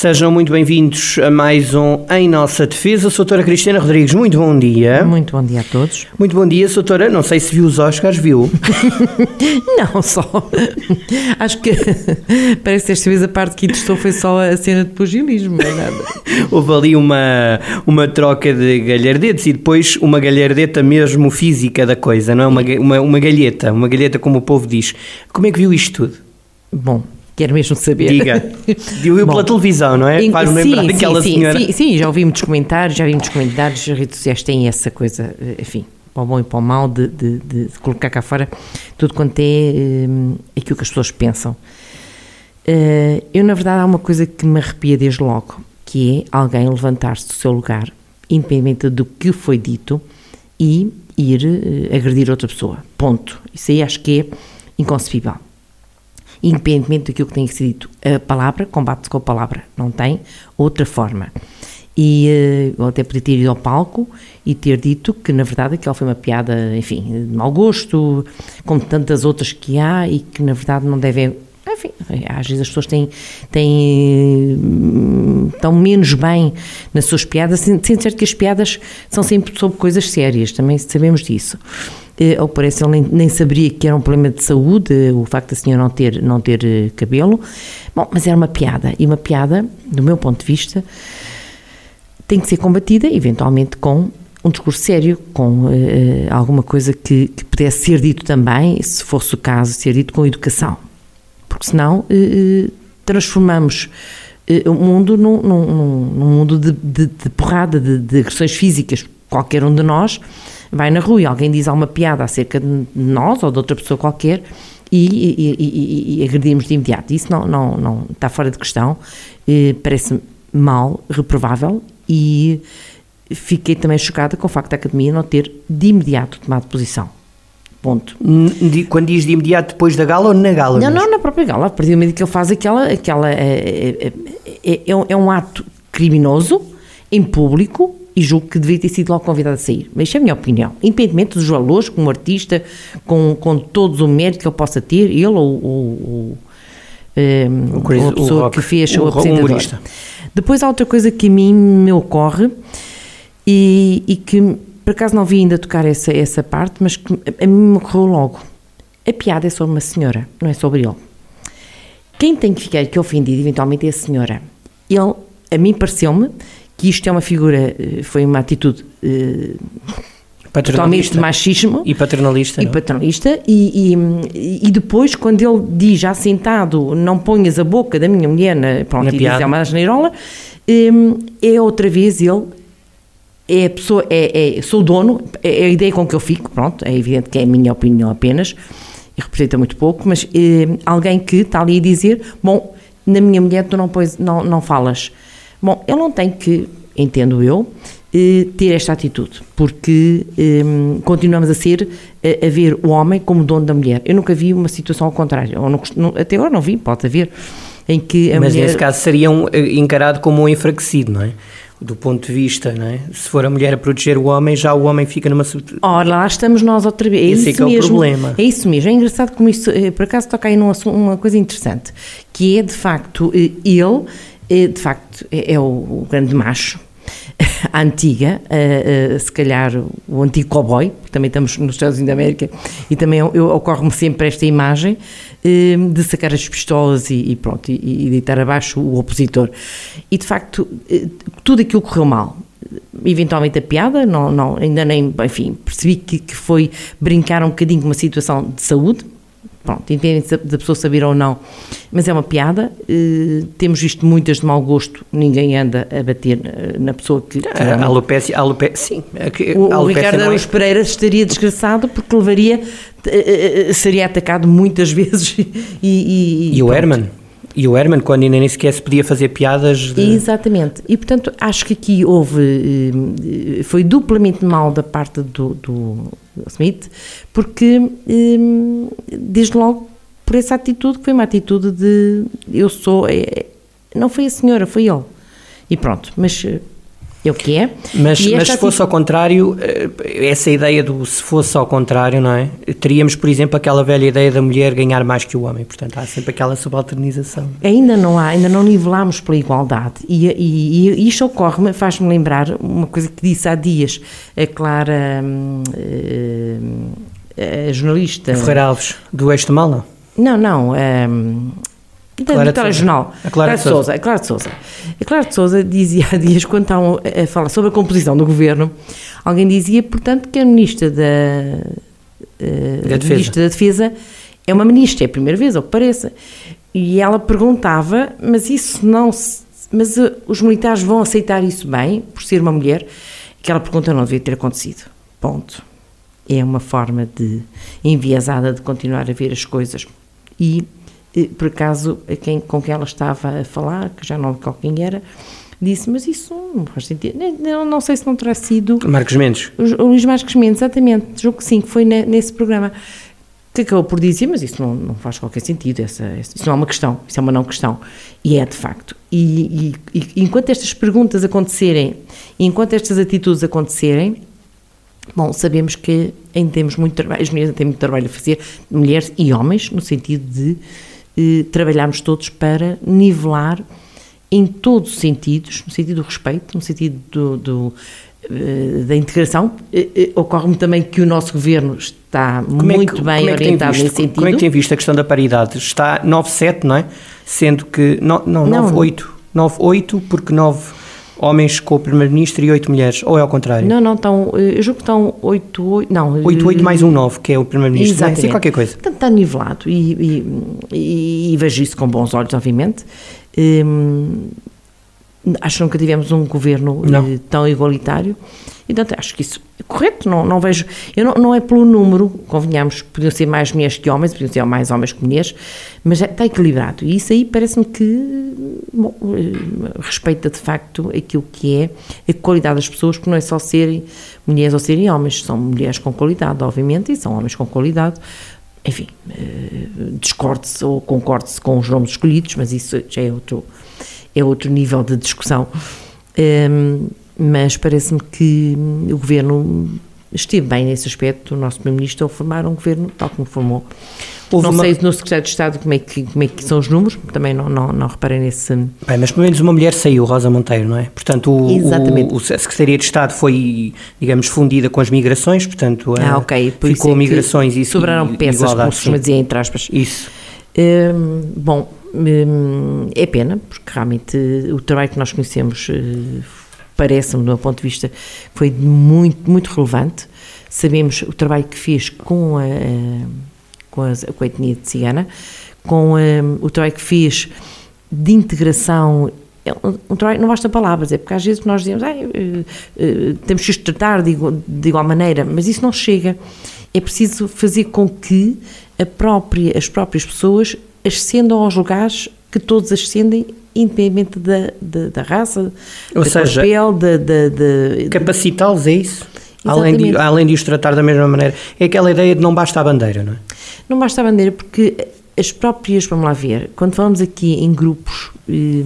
Sejam muito bem-vindos a mais um Em Nossa Defesa. Sou a doutora Cristina Rodrigues, muito bom dia. Muito bom dia a todos. Muito bom dia, doutora. Não sei se viu os Oscars, viu? Não, só. Acho que parece que esta vez a parte que interessou foi só a cena de pugilismo, não é nada. Houve ali uma, uma troca de galhardetes e depois uma galhardeta mesmo física da coisa, não é? Uma, uma, uma galheta, uma galheta como o povo diz. Como é que viu isto tudo? Bom, quero mesmo saber. Diga. Viu pela televisão, não é? em- Faz-me lembrar daquela sim, senhora. Sim, sim, já ouvi muitos comentários, já vi muitos comentários, as redes sociais têm essa coisa, eh, enfim, para o bom e para o mal, de, de- de- colocar cá fora tudo quanto é hum, aquilo que as pessoas pensam. Eh, eu, na verdade, há uma coisa que me arrepia desde logo, que é alguém levantar-se do seu lugar, independente do que foi dito, e ir eh, agredir outra pessoa. Ponto. Isso aí acho que é inconcebível independentemente daquilo que tenha sido dito. A palavra combate-se com a palavra, não tem outra forma. E eh, eu até podia ter ido ao palco e ter dito que, na verdade, aquela foi uma piada, enfim, de mau gosto, como tantas outras que há e que, na verdade, não devem. Às vezes as pessoas têm, têm, hum, estão menos bem nas suas piadas, sendo sendo certo que as piadas são sempre sobre coisas sérias, também sabemos disso. Eh, que parece, ele nem, nem saberia que era um problema de saúde, eh, o facto da senhora não ter, não ter eh, cabelo. Bom, mas era uma piada, e uma piada, do meu ponto de vista, tem que ser combatida, eventualmente, com um discurso sério, com eh, alguma coisa que, que pudesse ser dito também, se fosse o caso, ser dito com educação. Porque senão eh, eh, transformamos eh, o mundo num, num- num- mundo de, de- de porrada, de, de agressões físicas. Qualquer um de nós vai na rua e alguém diz alguma piada acerca de nós ou de outra pessoa qualquer e, e, e- e- agredimos de imediato. Isso não, não, não está fora de questão. Parece mal, reprovável e fiquei também chocada com o facto da Academia não ter de imediato tomado posição. Ponto. Quando diz de imediato depois da gala ou na gala? Não, mesmo? não, na própria gala. A partir do momento que ele faz aquela. aquela é, é, é- é um- é um ato criminoso, em público, e julgo que deveria ter sido logo convidado a sair. Mas isto é a minha opinião. Independentemente dos valores, como artista, com, com todo o mérito que ele possa ter, ele ou, ou, ou, ehm, O Chris- ou a o pessoa rock- que fez o o apresentador. Depois há outra coisa que a mim me ocorre e, e que por acaso não vi ainda tocar essa, essa parte, mas a mim me ocorreu logo. A piada é sobre uma senhora, não é sobre ele. Quem tem que ficar aqui ofendido eventualmente é a senhora. Ele, a mim pareceu-me que isto é uma figura, eh, foi uma atitude eh, totalmente de machismo E paternalista. e não? paternalista, e, e, e depois, quando ele diz já sentado, não ponhas a boca da minha mulher, na, pronto, Na e diz piada. é uma asneirola, hum, é outra vez ele, é a pessoa, é, é- sou o dono, é a ideia com que eu fico, pronto, é evidente que é a minha opinião apenas, e representa muito pouco, mas hum, alguém que está ali a dizer, bom, na minha mulher tu não, pões, não, não falas. Bom, ele não tem que, entendo eu, eh, ter esta atitude, porque hum, continuamos a ser, a, a ver o homem como dono da mulher. Eu nunca vi uma situação ao contrário, não até agora não vi, pode haver, em que a Mas mulher... nesse caso seria um, eh, encarado como um enfraquecido, não é? Do ponto de vista, não é? Se for a mulher a proteger o homem, já o homem fica numa. Ora, lá estamos nós outra vez. É Esse é isso que é o mesmo. problema. É isso mesmo. É engraçado como isso, eh, por acaso, toca aí num assunto, uma coisa interessante, que é, de facto, eh, ele, eh, de facto, é, é o, grande macho, a antiga, se calhar o antigo cowboy, porque também estamos nos Estados Unidos da América, e também eu- eu- ocorre-me sempre esta imagem de sacar as pistolas e, e pronto, e, e deitar abaixo o opositor. E, de facto, eh, tudo aquilo correu mal eventualmente a piada, não, não, ainda nem, enfim, percebi que, que foi brincar um bocadinho com uma situação de saúde, pronto, independente da- pessoa saber ou não, mas é uma piada, eh, temos visto muitas de mau gosto, ninguém anda a bater eh, na pessoa que... que A alopécia, a alopécia, sim. é o, a o Ricardo não é- Pereira estaria desgraçado porque levaria, eh, seria atacado muitas vezes e... E, E o pronto. Herman? E o Herman, quando ainda nem sequer se podia fazer piadas de... Exatamente. E, portanto, acho que aqui houve. eh, Foi duplamente mal da parte do, do Smith, porque, eh, desde logo, por essa atitude, que foi uma atitude de. Eu sou. é, não foi a senhora, foi ele. E pronto, mas. É o que é. Mas, mas se fosse ao contrário, eh, essa ideia do se fosse ao contrário, não é? Teríamos, por exemplo, aquela velha ideia da mulher ganhar mais que o homem. Portanto, há sempre aquela subalternização. Ainda não há, ainda não nivelamos pela igualdade. E, e, e isto ocorre, faz-me lembrar uma coisa que disse há dias a Clara, hum, eh, a jornalista. Ferreira Alves, do Eixo de Mal, não? Não, não. Da Clara telejornal. A Clara, Clara de Souza. A Clara de Souza. A Clara de Souza dizia há dias, quando estavam a falar sobre a composição do governo, alguém dizia, portanto, que a ministra da, uh, da, defesa. Ministra da Defesa é uma ministra, é a primeira vez, ao que pareça. E ela perguntava, mas isso não se, Mas uh, os militares vão aceitar isso bem, por ser uma mulher? Aquela pergunta não devia ter acontecido. Ponto. É uma forma de enviesada de continuar a ver as coisas. E por acaso, quem, com quem ela estava a falar, que já não lembro quem era, disse, mas isso não faz sentido. Não, não sei se não terá sido... Marcos Mendes. O, Luís Marcos Mendes, exatamente. Julgo que sim, que foi nesse programa. Que acabou por dizer, mas isso não, não faz qualquer sentido, essa, isso não é uma questão, isso é uma não questão. E é de facto. E, e, e enquanto estas perguntas acontecerem, enquanto estas atitudes acontecerem, Bom, sabemos que ainda temos muito trabalho, as mulheres têm muito trabalho a fazer, mulheres e homens, no sentido de eh, trabalharmos todos para nivelar em todos os sentidos, no sentido do respeito, no sentido do, do eh, da integração. Eh, ocorre-me também que o nosso governo está como muito é que, bem é orientado visto, nesse sentido. Como é que tem visto a questão da paridade? Está 9-7, não é? Sendo que. No, não, 9-8. 9-8, porque 9 homens com o Primeiro-Ministro e 8 mulheres, ou é ao contrário? Não, não, estão, eh, eu julgo que estão 8, 8 não. 8, 8 mais um 9, que é o Primeiro-Ministro, Exatamente. Sim, qualquer coisa. Portanto, está nivelado e, e, e, e, vejo isso com bons olhos, obviamente. Hum, acho que nunca tivemos um governo não. Eh, tão igualitário. E, portanto, acho que isso é correto, não, não vejo, eu não, não é pelo número, convenhamos, podiam ser mais mulheres que homens, podiam ser mais homens que mulheres, mas é, está equilibrado. E isso aí parece-me que bom, eh, respeita de facto aquilo que é a qualidade das pessoas, porque não é só serem mulheres ou serem homens, são mulheres com qualidade, obviamente, e são homens com qualidade, enfim, eh, discorde-se ou concorde-se com os nomes escolhidos, mas isso já é outro, é outro nível de discussão. Um, ehm, mas parece-me que o governo esteve bem nesse aspecto, o nosso Primeiro-Ministro, ao formar um governo tal como formou. Houve não uma... sei no Secretário de Estado como é, que, como é que são os números, também não, não, não reparei nesse... Bem, mas pelo menos uma mulher saiu, Rosa Monteiro, não é? Portanto, o, o, a Secretaria de Estado foi, digamos, fundida com as migrações, portanto, ah, ok. Por ficou é migrações e sobraram peças, como se costuma dizer, entre aspas. Isso. Hum, bom, hum, é pena, porque realmente o trabalho que nós conhecemos eh, parece-me, do meu ponto de vista, foi muito, muito relevante. Sabemos o trabalho que fez com a, com a, com a etnia de cigana, com a, o trabalho que fez de integração é um, um trabalho, não basta palavras, é porque às vezes nós dizemos ah, temos que os tratar de de igual, maneira, mas isso não chega. É preciso fazer com que própria, as próprias pessoas ascendam aos lugares que todos ascendem independente da, da, da raça, Ou da seja, papel, da, da, capacitá-los é isso? Além de, além de os tratar da mesma maneira. É aquela ideia de não basta a bandeira, não é? Não basta a bandeira porque as próprias, vamos lá ver, quando falamos aqui em grupos eh,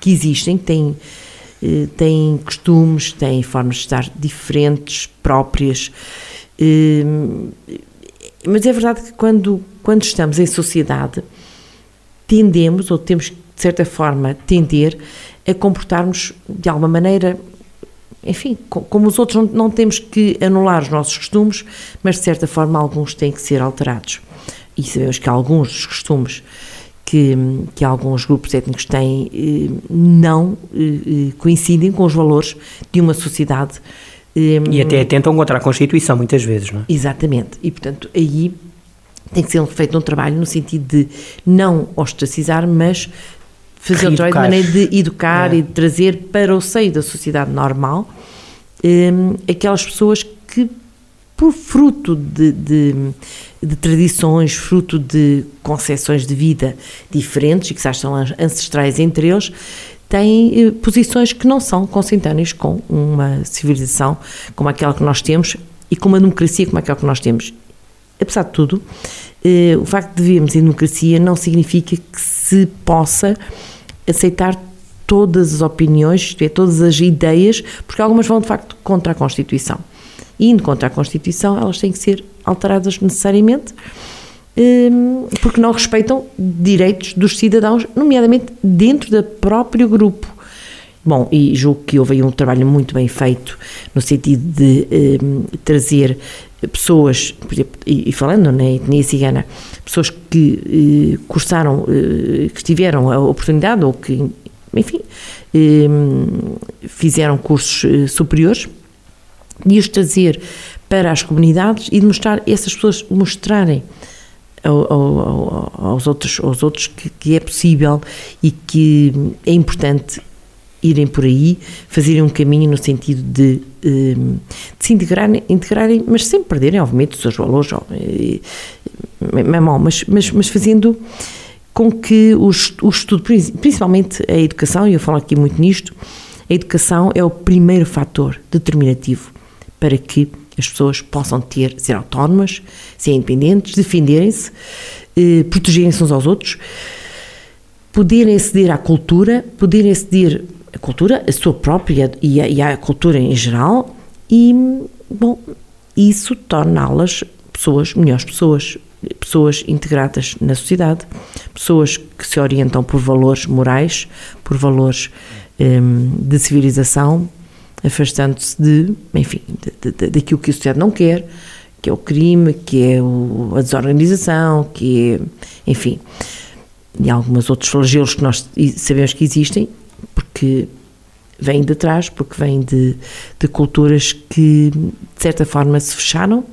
que existem, que têm, eh, têm costumes, têm formas de estar diferentes, próprias, eh, mas é verdade que quando, quando estamos em sociedade, tendemos, ou temos de certa forma, tender a comportarmos de alguma maneira, enfim, como os outros, não, não temos que anular os nossos costumes, mas de certa forma alguns têm que ser alterados. E sabemos que alguns dos costumes que, que alguns grupos étnicos têm eh, não eh, eh, coincidem com os valores de uma sociedade. E até tentam contra a Constituição, muitas vezes, não é? Exatamente. E, portanto, aí tem que ser feito um trabalho no sentido de não ostracizar, mas fazer o trabalho de maneira de educar é. e de trazer para o seio da sociedade normal um, aquelas pessoas que, por fruto de, de, de, tradições, fruto de concepções de vida diferentes e que já são ancestrais entre eles, têm eh, posições que não são consentâneas com uma civilização como aquela que nós temos e com uma democracia como aquela que nós temos. Apesar de tudo, eh, o facto de vivermos em democracia não significa que se possa aceitar todas as opiniões, é, todas as ideias, porque algumas vão de facto contra a Constituição. E indo contra a Constituição, elas têm que ser alteradas necessariamente, porque não respeitam direitos dos cidadãos, nomeadamente dentro do próprio grupo. Bom, e julgo que houve aí um trabalho muito bem feito no sentido de hum, trazer pessoas, por exemplo, e, e falando na etnia cigana, pessoas que eh, cursaram, eh, que tiveram a oportunidade ou que, enfim, eh, fizeram cursos eh, superiores, de os trazer para as comunidades e de mostrar, essas pessoas mostrarem ao, ao, aos outros, aos outros que, que é possível e que é importante irem por aí, fazerem um caminho no sentido de, de se integrarem, integrarem, mas sem perderem, obviamente, os seus valores, mas, mas, mas fazendo com que o estudo, principalmente a educação, e eu falo aqui muito nisto, a educação é o primeiro fator determinativo para que as pessoas possam ter, ser autónomas, ser independentes, defenderem-se, eh, protegerem-se uns aos outros, poderem aceder à cultura, poderem aceder à cultura, a sua própria e a, e a cultura em geral, e, bom, isso torná-las pessoas, melhores pessoas, pessoas integradas na sociedade, pessoas que se orientam por valores morais, por valores um, de civilização, afastando-se de, enfim, daquilo que a sociedade não quer, que é o crime, que é o, a desorganização, que é, enfim, e alguns outros flagelos que nós sabemos que existem, porque vêm de trás, porque vêm de, de culturas que, de certa forma, se fecharam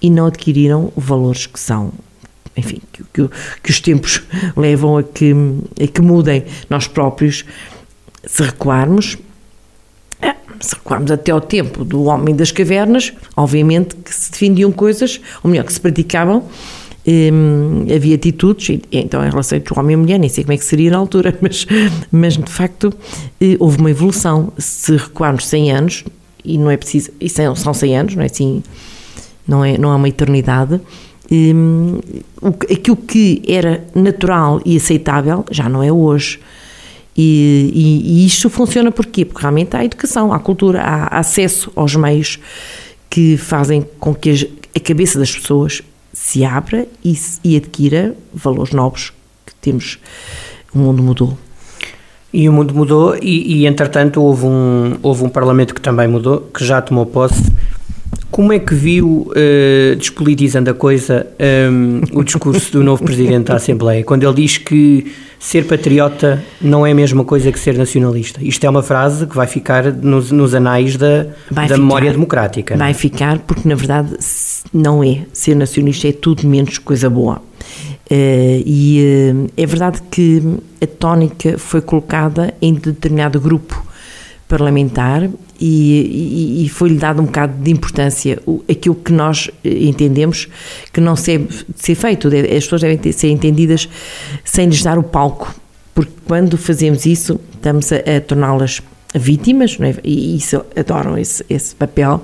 e não adquiriram valores que são enfim, que, que, que, os tempos levam a que, a que mudem. Nós próprios, se recuarmos, se recuarmos até ao tempo do homem das cavernas, obviamente que se defendiam coisas, ou melhor, que se praticavam, hum, havia atitudes, então em relação entre o homem e a mulher, nem sei como é que seria na altura, mas, mas de facto eh, houve uma evolução. Se recuarmos 100 anos, e não é preciso, e são 100 anos, não é assim não é, não é uma eternidade. Um, aquilo que era natural e aceitável já não é hoje. E, e, e isto funciona porquê? Porque realmente há educação, há cultura, há acesso aos meios que fazem com que a, cabeça das pessoas se abra e, e adquira valores novos que temos. O mundo mudou. E o mundo mudou, e, e entretanto houve um, houve um Parlamento que também mudou, que já tomou posse como é que viu, uh, despolitizando a coisa, um, o discurso do novo Presidente da Assembleia, quando ele diz que ser patriota não é a mesma coisa que ser nacionalista? Isto é uma frase que vai ficar nos, nos anais da, da ficar, memória democrática. Vai ficar, porque na verdade não é. Ser nacionalista é tudo menos coisa boa. Uh, e uh, é verdade que a tónica foi colocada em determinado grupo parlamentar e, e, e foi-lhe dado um bocado de importância aquilo que nós eh, entendemos que não deve ser feito. As pessoas devem ter, ser entendidas sem lhes dar o palco, porque quando fazemos isso estamos a, a torná-las vítimas, é? e isso adoram esse, esse papel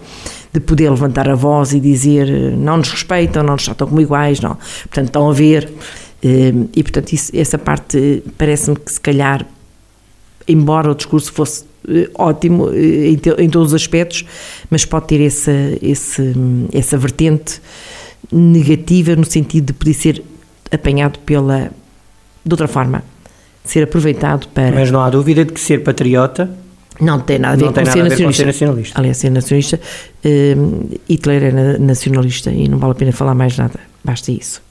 de poder levantar a voz e dizer não nos respeitam, não nos tratam como iguais, não. Portanto, estão a ver. Eh, e, portanto, isso, essa parte parece-me que, se calhar, embora o discurso fosse eh, ótimo eh, em, em, todos os aspectos, mas pode ter essa, esse, essa vertente negativa no sentido de poder ser apanhado pela de outra forma, ser aproveitado para. Mas não há dúvida de que ser patriota não tem nada a ver, com, ser, a ver com ser nacionalista. Aliás, ser nacionalista, uh, Hitler era nacionalista e não vale a pena falar mais nada, basta isso.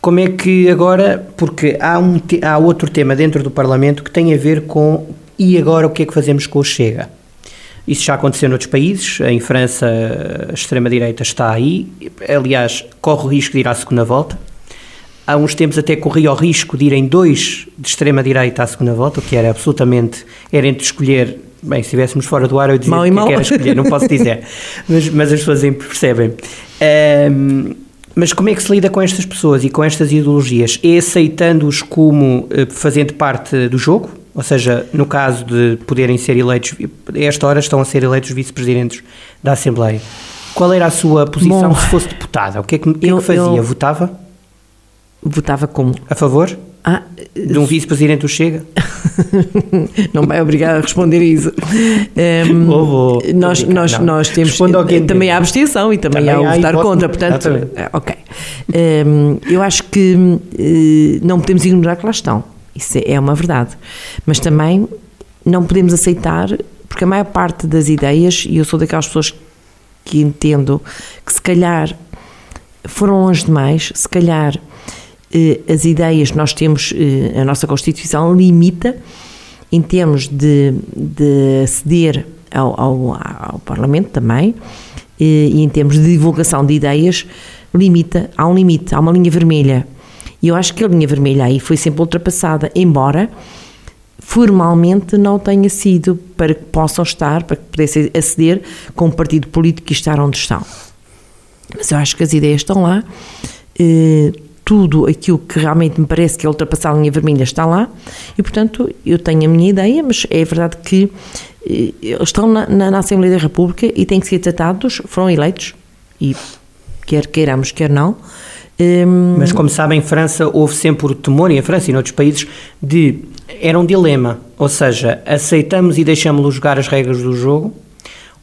Como é que agora, porque há, um, há outro tema dentro do Parlamento que tem a ver com e agora o que é que fazemos com o Chega? Isso já aconteceu noutros países, em França a extrema-direita está aí, aliás, corre o risco de ir à segunda volta. Há uns tempos até corria o risco de irem dois de extrema-direita à segunda volta, o que era absolutamente, era entre escolher, bem, se estivéssemos fora do ar eu dizia mal que, mal. que era escolher, não posso dizer, mas, mas as pessoas percebem. Um, mas como é que se lida com estas pessoas e com estas ideologias? É aceitando-os como uh, fazendo parte do jogo? Ou seja, no caso de poderem ser eleitos, a esta hora estão a ser eleitos vice-presidentes da Assembleia. Qual era a sua posição Bom, se fosse deputada? O que é que, é que fazia? Eu, Votava? Votava como? A favor? Ah, de um vice-presidente do Chega? não vai obrigar a responder isso. Um, vou, vou, nós, nós, nós temos também a abstenção e também, também há o votar contra, portanto, é, ok. Um, eu acho que uh, não podemos ignorar que lá estão, isso é uma verdade, mas também não podemos aceitar, porque a maior parte das ideias, e eu sou daquelas pessoas que entendo que se calhar foram longe demais, se calhar eh, as ideias nós temos, eh, a nossa Constituição limita em termos de, de aceder ao, ao, ao Parlamento também eh, e em termos de divulgação de ideias limita, há um limite, há uma linha vermelha e eu acho que a linha vermelha aí foi sempre ultrapassada, embora formalmente não tenha sido para que possam estar, para que pudessem aceder com um partido político e estar onde estão. Mas eu acho que as ideias estão lá, tudo aquilo que realmente me parece que é ultrapassar a linha vermelha está lá e, portanto, eu tenho a minha ideia, mas é verdade que eh, estão na, na, na Assembleia da República e têm que ser tratados, foram eleitos e quer queiramos, quer não. Um, mas como sabem, em França houve sempre o temor, e em França e noutros países, de. Era um dilema, ou seja, aceitamos e deixamos-los jogar as regras do jogo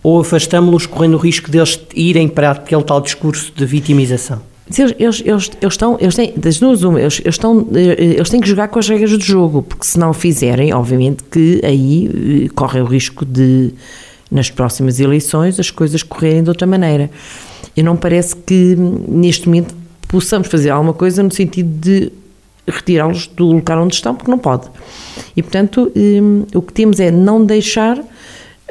ou afastamos-los correndo o risco deles irem para aquele tal discurso de vitimização? Eles, eles, eles, eles, estão, eles têm, das duas uma, eles, eles, estão, eh, eles têm que jogar com as regras do jogo, porque se não fizerem, obviamente que aí eh, correm o risco de, nas próximas eleições, as coisas correrem de outra maneira. E não parece que neste momento possamos fazer alguma coisa no sentido de retirá-los do lugar onde estão, porque não pode. E portanto, um, o que temos é não deixar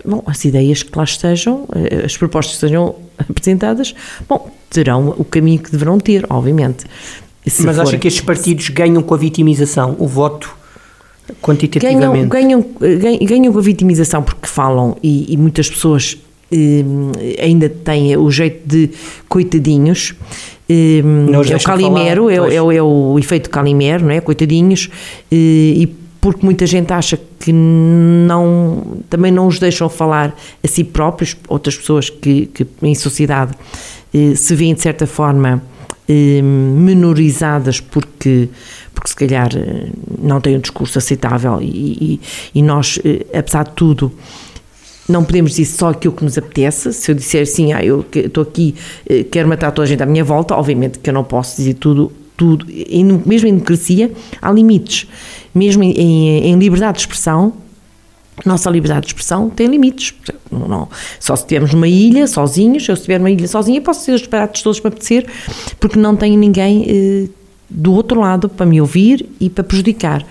bom, as ideias que lá estejam, eh, as propostas que sejam apresentadas, bom, terão o caminho que deverão ter, obviamente. Se Mas for... acha que estes partidos ganham com a vitimização, o voto quantitativamente? Ganham, ganham, ganham com a vitimização porque falam e, e muitas pessoas eh, ainda têm o jeito de coitadinhos. Eh, é o Calimero, falar, é, é, é, o efeito Calimero, não é? Coitadinhos. Eh, e porque muita gente acha que não, também não os deixam falar a si próprios, outras pessoas que, que em sociedade eh, se veem de certa forma eh, menorizadas porque, porque se calhar eh, não têm um discurso aceitável e, e, e nós, apesar de tudo, não podemos dizer só aquilo que nos apetece. Se eu disser assim, ah, eu estou aqui, quero matar toda a gente à minha volta, obviamente que eu não posso dizer tudo, tudo. mesmo em democracia, há limites. Mesmo em, em, liberdade de expressão, nossa liberdade de expressão tem limites. Não, não, só se estivermos numa ilha, sozinhos, eu se estiver numa ilha sozinha, posso ser os disparates todos para apetecer, porque não tenho ninguém eh, do outro lado para me ouvir e para prejudicar.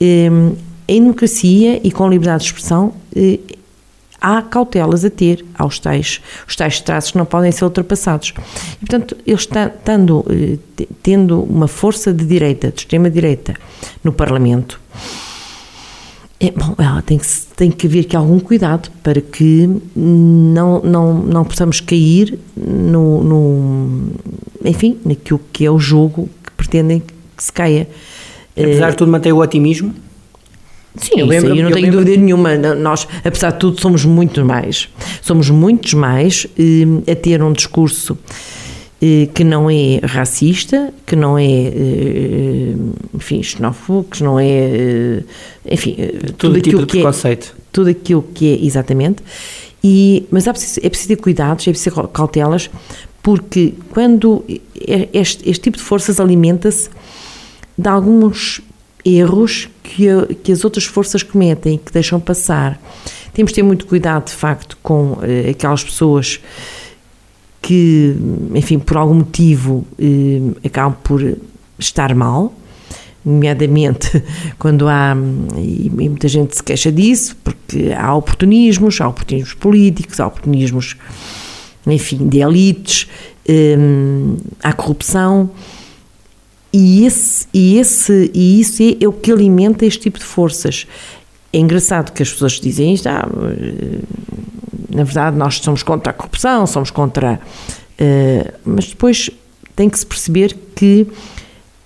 Eh, em democracia e com liberdade de expressão, eh, há cautelas a ter, há os tais, os tais traços que não podem ser ultrapassados. E, portanto, eles estando, eh, tendo uma força de direita, de extrema-direita, no Parlamento, é, bom, ela tem que, tem que haver aqui algum cuidado para que não, não, não possamos cair no, no, enfim, naquilo que é o jogo que pretendem que se caia. Apesar de tudo, mantém o otimismo? Sim, eu, lembro, eu não eu tenho lembro... dúvida nenhuma. Nós, apesar de tudo, somos muito mais. Somos muitos mais eh, a ter um discurso eh, que não é racista, que não é, eh, enfim, xenófobo, que não é, eh, enfim, tudo tipo aquilo que é, tudo aquilo que é exatamente. E, mas é preciso, é preciso ter cuidados, é preciso ter cautelas, porque quando este, este tipo de forças alimenta-se de alguns erros que, que as outras forças cometem e que deixam passar. Temos de ter muito cuidado, de facto, com aquelas pessoas que, enfim, por algum motivo eh, acabam por estar mal, nomeadamente quando há, e muita gente se queixa disso, porque há oportunismos, há oportunismos políticos, há oportunismos, enfim, de elites, eh, há corrupção, e, esse, e, esse, e isso é, é o que alimenta este tipo de forças. É engraçado que as pessoas dizem isto, ah, na verdade, nós somos contra a corrupção, somos contra. Uh, mas depois tem que se perceber que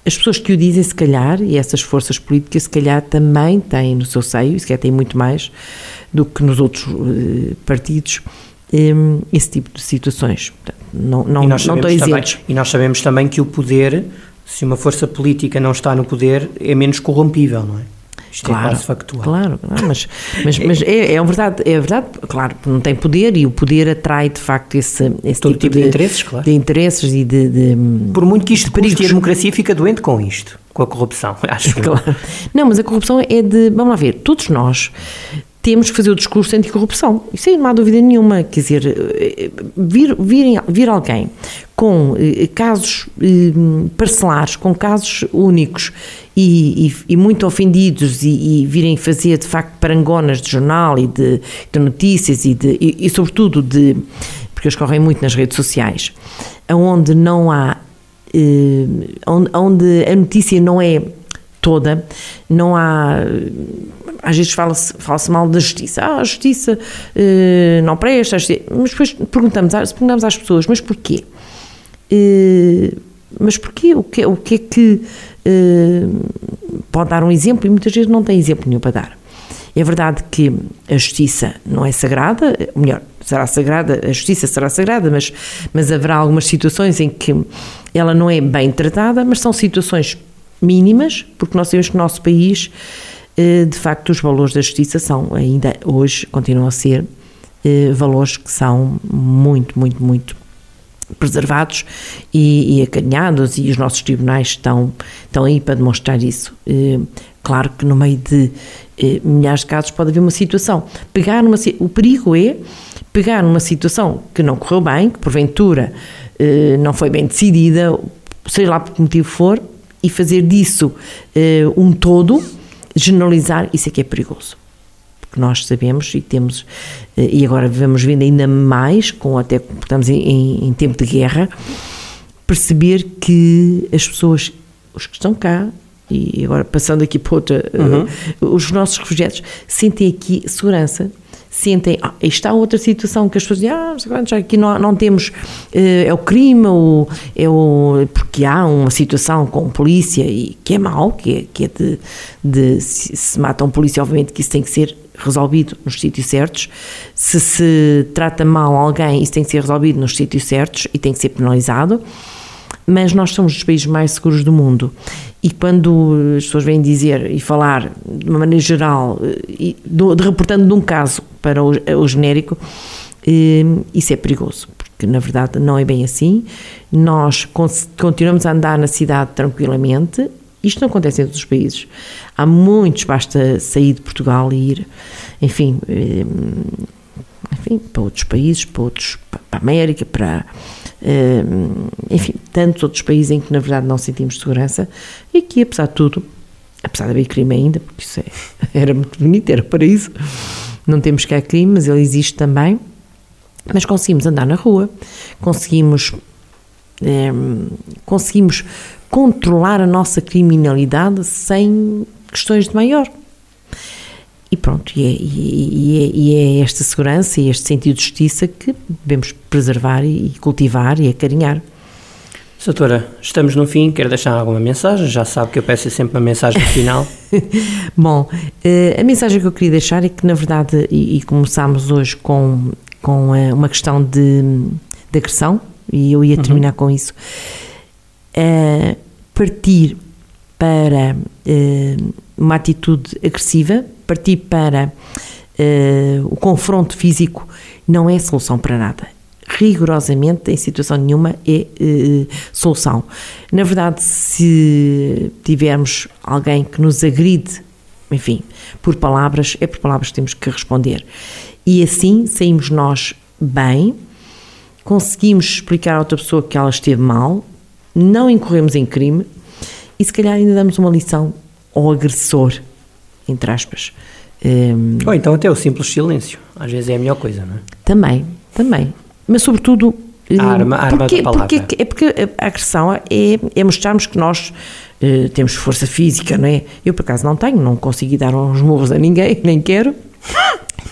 as pessoas que o dizem, se calhar, e essas forças políticas, se calhar, também têm no seu seio, e se calhar têm muito mais do que nos outros uh, partidos, um, esse tipo de situações. Não, não, e nós não estão isentos. E nós sabemos também que o poder Se uma força política não está no poder, é menos corrompível, não é? Isto claro, é quase factual. Claro, claro mas, mas, mas é, é, verdade, é verdade, claro, não tem poder e o poder atrai de facto esse, esse Todo tipo, tipo de, de, interesses, claro. De interesses e de. de Por muito que isto perigos. a democracia fica doente com isto, com a corrupção, acho. Claro. Não, mas a corrupção é de. Vamos lá ver, todos nós temos que fazer o discurso anticorrupção. Isso aí não há dúvida nenhuma. Quer dizer, vir, vir, vir alguém com eh, casos eh, parcelares, com casos únicos e, e, e muito ofendidos e, e, virem fazer de facto parangonas de jornal e de, de notícias e, de, e, sobretudo de. porque eles correm muito nas redes sociais, onde não há. Eh, onde, a notícia não é toda, não há às vezes fala-se fala mal da justiça. Ah, a justiça não presta, justiça. mas depois perguntamos, perguntamos às pessoas, mas porquê? Uh, mas porquê? O que, o que é que uh, pode dar um exemplo? E muitas vezes não tem exemplo nenhum para dar. É verdade que a justiça não é sagrada, melhor, será sagrada, a justiça será sagrada, mas, mas haverá algumas situações em que ela não é bem tratada, mas são situações mínimas, porque nós sabemos que o nosso país eh, de facto os valores da justiça são ainda hoje continuam a ser eh, valores que são muito, muito, muito preservados e, e acarinhados e os nossos tribunais estão, estão aí para demonstrar isso. Eh, claro que no meio de milhares de casos pode haver uma situação. Pegar numa, o perigo é pegar numa situação que não correu bem, que porventura não foi bem decidida, seja lá por que motivo for, e fazer disso um todo generalizar, isso é que é perigoso. Porque nós sabemos e temos, eh, e agora vamos vendo ainda mais, com até estamos em, em tempo de guerra, perceber que as pessoas, os que estão cá, e agora passando aqui para outra, eh, uhum. os nossos refugiados sentem aqui segurança, sentem, ah, está outra situação que as pessoas dizem, ah, já aqui não, não temos, eh, é o crime, ou, é o, porque há uma situação com polícia e que é mau, que é, que é de, de se, se mata um polícia, obviamente que isso tem que ser resolvido nos sítios certos. Se se trata mal alguém, isso tem que ser resolvido nos sítios certos e tem que ser penalizado. Mas nós somos os países mais seguros do mundo e quando as pessoas vêm dizer e falar de uma maneira geral, e de, de reportando de um caso para o, o genérico, eh, isso é perigoso, porque na verdade não é bem assim. Nós continuamos a andar na cidade tranquilamente, isto não acontece em todos os países. Há muitos, basta sair de Portugal e ir, enfim, eh, enfim para outros países, para, outros, para a América, para enfim, tantos outros países em que na verdade não sentimos segurança e que apesar de tudo, apesar de haver crime ainda, porque isso é, era muito bonito, era paraíso, não temos cá crime, mas ele existe também, mas conseguimos andar na rua, conseguimos conseguimos controlar a nossa criminalidade sem questões de maior. E pronto, e é, e, é, e é, esta segurança e este sentido de justiça que devemos preservar e cultivar e acarinhar. Doutora, estamos no fim, quero deixar alguma mensagem? Já sabe que eu peço sempre uma mensagem final. Bom, eh, a mensagem que eu queria deixar é que, na verdade, e, e começámos hoje com, com eh, uma questão de, de agressão, e eu ia uhum. terminar uhum. com isso, é partir para uma atitude agressiva, partir para uh, o confronto físico não é solução para nada. Rigorosamente, em situação nenhuma, é uh, solução. Na verdade, se tivermos alguém que nos agride, enfim, por palavras, é por palavras que temos que responder. E assim saímos nós bem, conseguimos explicar a outra pessoa que ela esteve mal, não incorremos em crime e se calhar ainda damos uma lição ao agressor entre aspas. Um, Ou então até o simples silêncio, às vezes é a melhor coisa, não é? Também, também. Mas sobretudo. A arma, a arma porque, da palavra. Porque, é porque a agressão é, é mostrarmos que nós uh, temos força física, não é? Eu por acaso não tenho, não consigo dar uns murros a ninguém, nem quero.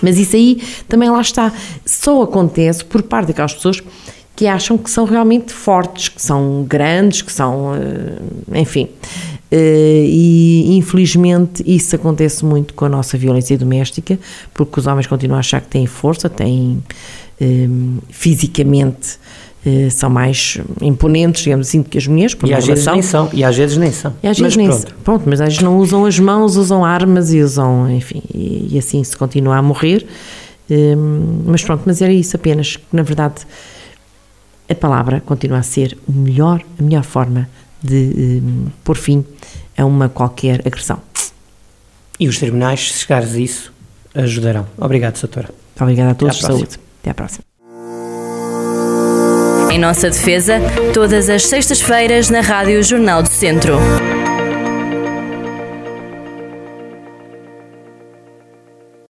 Mas isso aí também lá está. Só acontece por parte daquelas pessoas que acham que são realmente fortes, que são grandes, que são. Uh, enfim. Uh, e infelizmente isso acontece muito com a nossa violência doméstica, porque os homens continuam a achar que têm força, têm ehm, fisicamente são mais imponentes, digamos assim, do que as mulheres, por e às vezes nem são, e às vezes nem são. E às vezes mas nem pronto. pronto, mas às vezes não usam as mãos, usam armas e usam, enfim, e, e assim se continua a morrer. Um, mas pronto, mas era isso apenas, que na verdade a palavra continua a ser o melhor, a melhor forma de um, pôr fim a uma qualquer agressão. E os tribunais, se chegares a isso, ajudarão. Obrigado, doutora. Obrigada a todos. Saúde. Até à próxima. Em nossa defesa, todas as sextas-feiras na Rádio Jornal do Centro.